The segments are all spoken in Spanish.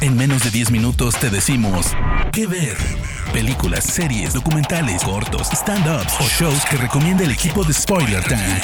En menos de 10 minutos te decimos qué ver. Películas, series, documentales, cortos, stand-ups o shows que recomienda el equipo de Spoiler Time.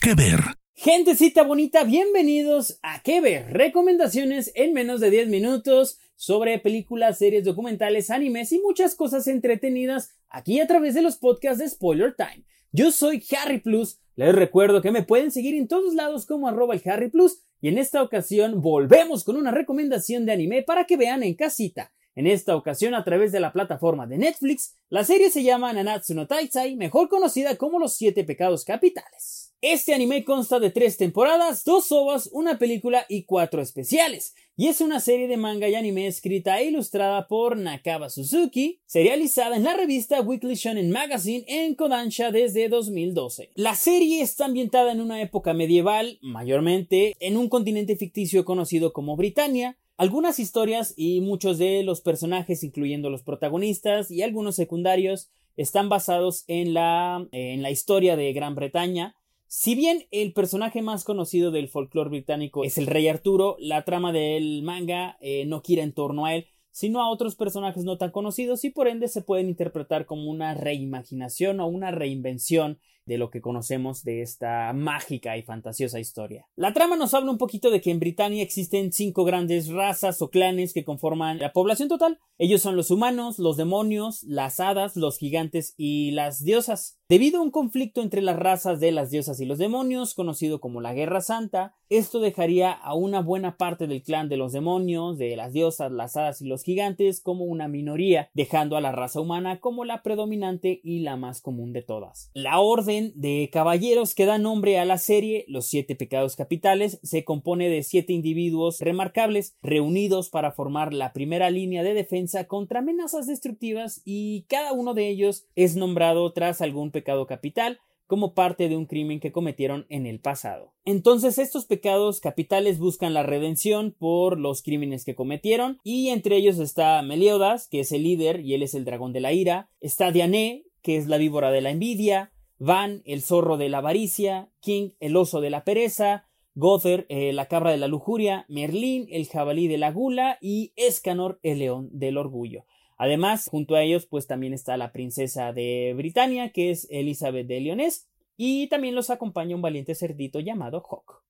¿Qué ver? Gentecita bonita, bienvenidos a ¿Qué ver? Recomendaciones en menos de 10 minutos sobre películas, series, documentales, animes y muchas cosas entretenidas aquí a través de los podcasts de Spoiler Time. Yo soy Harry Plus, les recuerdo que me pueden seguir en todos lados como arroba el Harry Plus y en esta ocasión volvemos con una recomendación de anime para que vean en casita. En esta ocasión a través de la plataforma de Netflix, la serie se llama Nanatsu no Taizai, mejor conocida como Los Siete Pecados Capitales. Este anime consta de tres temporadas, dos ovas, una película y cuatro especiales, y es una serie de manga y anime escrita e ilustrada por Nakaba Suzuki, serializada en la revista Weekly Shonen Magazine en Kodansha desde 2012. La serie está ambientada en una época medieval, mayormente en un continente ficticio conocido como Britania, algunas historias y muchos de los personajes, incluyendo los protagonistas y algunos secundarios, están basados en la, en la historia de Gran Bretaña, si bien el personaje más conocido del folclore británico es el rey Arturo, la trama del manga eh, no gira en torno a él, sino a otros personajes no tan conocidos y por ende se pueden interpretar como una reimaginación o una reinvención de lo que conocemos de esta mágica y fantasiosa historia. La trama nos habla un poquito de que en Britania existen cinco grandes razas o clanes que conforman la población total. Ellos son los humanos, los demonios, las hadas, los gigantes y las diosas. Debido a un conflicto entre las razas de las diosas y los demonios, conocido como la Guerra Santa, esto dejaría a una buena parte del clan de los demonios, de las diosas, las hadas y los gigantes como una minoría, dejando a la raza humana como la predominante y la más común de todas. La orden de caballeros que da nombre a la serie, los siete pecados capitales, se compone de siete individuos remarcables reunidos para formar la primera línea de defensa contra amenazas destructivas y cada uno de ellos es nombrado tras algún pecado capital como parte de un crimen que cometieron en el pasado. Entonces estos pecados capitales buscan la redención por los crímenes que cometieron y entre ellos está Meliodas, que es el líder y él es el dragón de la ira, está Diané, que es la víbora de la envidia, Van, el zorro de la avaricia, King, el oso de la pereza, Gother, eh, la cabra de la lujuria, Merlín, el jabalí de la gula y Escanor, el león del orgullo. Además, junto a ellos, pues también está la princesa de Britania, que es Elizabeth de Leonés, y también los acompaña un valiente cerdito llamado Hawk.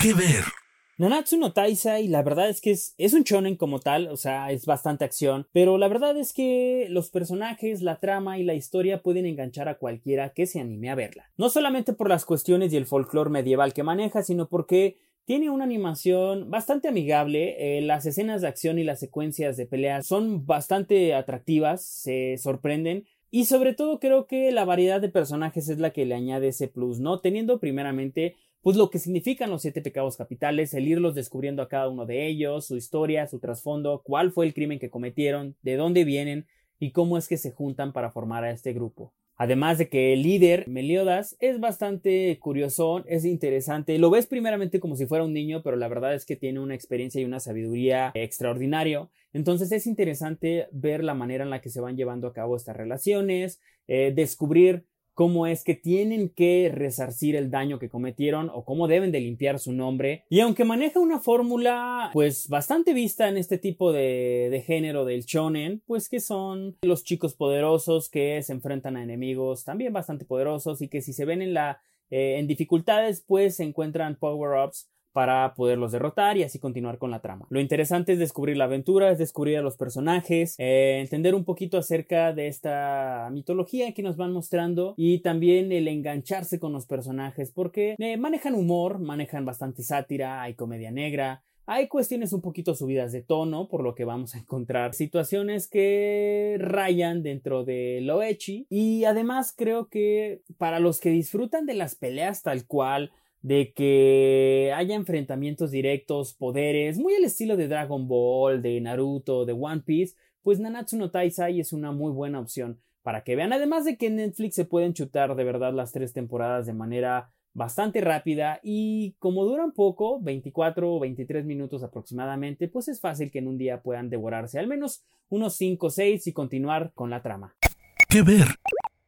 ¿Qué ver? Nanatsu no Taisai, la verdad es que es, un shonen como tal, o sea, es bastante acción, pero la verdad es que los personajes, la trama y la historia pueden enganchar a cualquiera que se anime a verla. No solamente por las cuestiones y el folclore medieval que maneja, sino porque tiene una animación bastante amigable, eh, las escenas de acción y las secuencias de pelea son bastante atractivas, se sorprenden y sobre todo creo que la variedad de personajes es la que le añade ese plus, ¿no? Teniendo primeramente pues lo que significan los siete pecados capitales, el irlos descubriendo a cada uno de ellos, su historia, su trasfondo, cuál fue el crimen que cometieron, de dónde vienen y cómo es que se juntan para formar a este grupo. Además de que el líder, Meliodas, es bastante curioso, es interesante. Lo ves primeramente como si fuera un niño, pero la verdad es que tiene una experiencia y una sabiduría extraordinario. Entonces es interesante ver la manera en la que se van llevando a cabo estas relaciones, eh, descubrir cómo es que tienen que resarcir el daño que cometieron o cómo deben de limpiar su nombre. Y aunque maneja una fórmula pues bastante vista en este tipo de, de género del shonen, pues que son los chicos poderosos que se enfrentan a enemigos también bastante poderosos y que si se ven en la eh, en dificultades pues se encuentran power-ups para poderlos derrotar y así continuar con la trama. Lo interesante es descubrir la aventura, es descubrir a los personajes, eh, entender un poquito acerca de esta mitología que nos van mostrando y también el engancharse con los personajes porque eh, manejan humor, manejan bastante sátira, hay comedia negra, hay cuestiones un poquito subidas de tono, por lo que vamos a encontrar situaciones que rayan dentro de lo echi. Y además creo que para los que disfrutan de las peleas tal cual, de que haya enfrentamientos directos, poderes, muy al estilo de Dragon Ball, de Naruto, de One Piece, pues Nanatsu no Taisai es una muy buena opción para que vean. Además de que en Netflix se pueden chutar de verdad las tres temporadas de manera bastante rápida y como duran poco, 24 o 23 minutos aproximadamente, pues es fácil que en un día puedan devorarse al menos unos 5 o 6 y continuar con la trama. ¿Qué ver?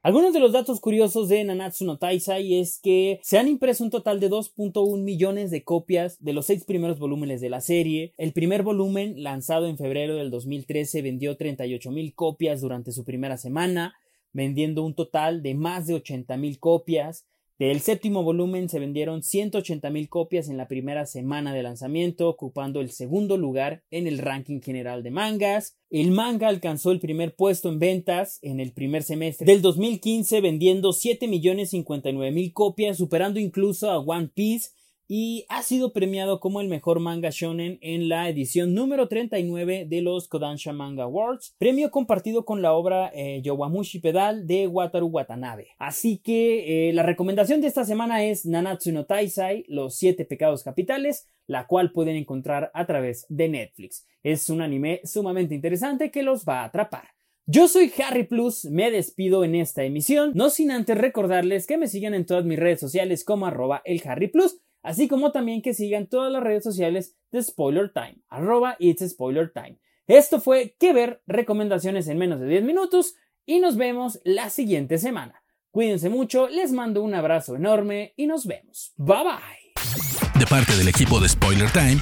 Algunos de los datos curiosos de Nanatsu no Taisai es que se han impreso un total de 2.1 millones de copias de los seis primeros volúmenes de la serie. El primer volumen, lanzado en febrero del 2013, vendió 38 mil copias durante su primera semana, vendiendo un total de más de 80 mil copias. Del séptimo volumen se vendieron 180.000 copias en la primera semana de lanzamiento, ocupando el segundo lugar en el ranking general de mangas. El manga alcanzó el primer puesto en ventas en el primer semestre del 2015, vendiendo 7.059.000 copias, superando incluso a One Piece y ha sido premiado como el mejor manga shonen en la edición número 39 de los Kodansha Manga Awards, premio compartido con la obra eh, Yowamushi Pedal de Wataru Watanabe. Así que eh, la recomendación de esta semana es Nanatsu no Taisai, Los siete pecados capitales, la cual pueden encontrar a través de Netflix. Es un anime sumamente interesante que los va a atrapar. Yo soy Harry Plus, me despido en esta emisión, no sin antes recordarles que me sigan en todas mis redes sociales como arroba el Harry Plus así como también que sigan todas las redes sociales de Spoiler Time, arroba It's Spoiler Time. Esto fue Que Ver, recomendaciones en menos de 10 minutos y nos vemos la siguiente semana. Cuídense mucho, les mando un abrazo enorme y nos vemos. Bye bye. De parte del equipo de Spoiler Time,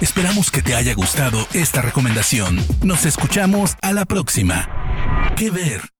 esperamos que te haya gustado esta recomendación. Nos escuchamos a la próxima. Que ver.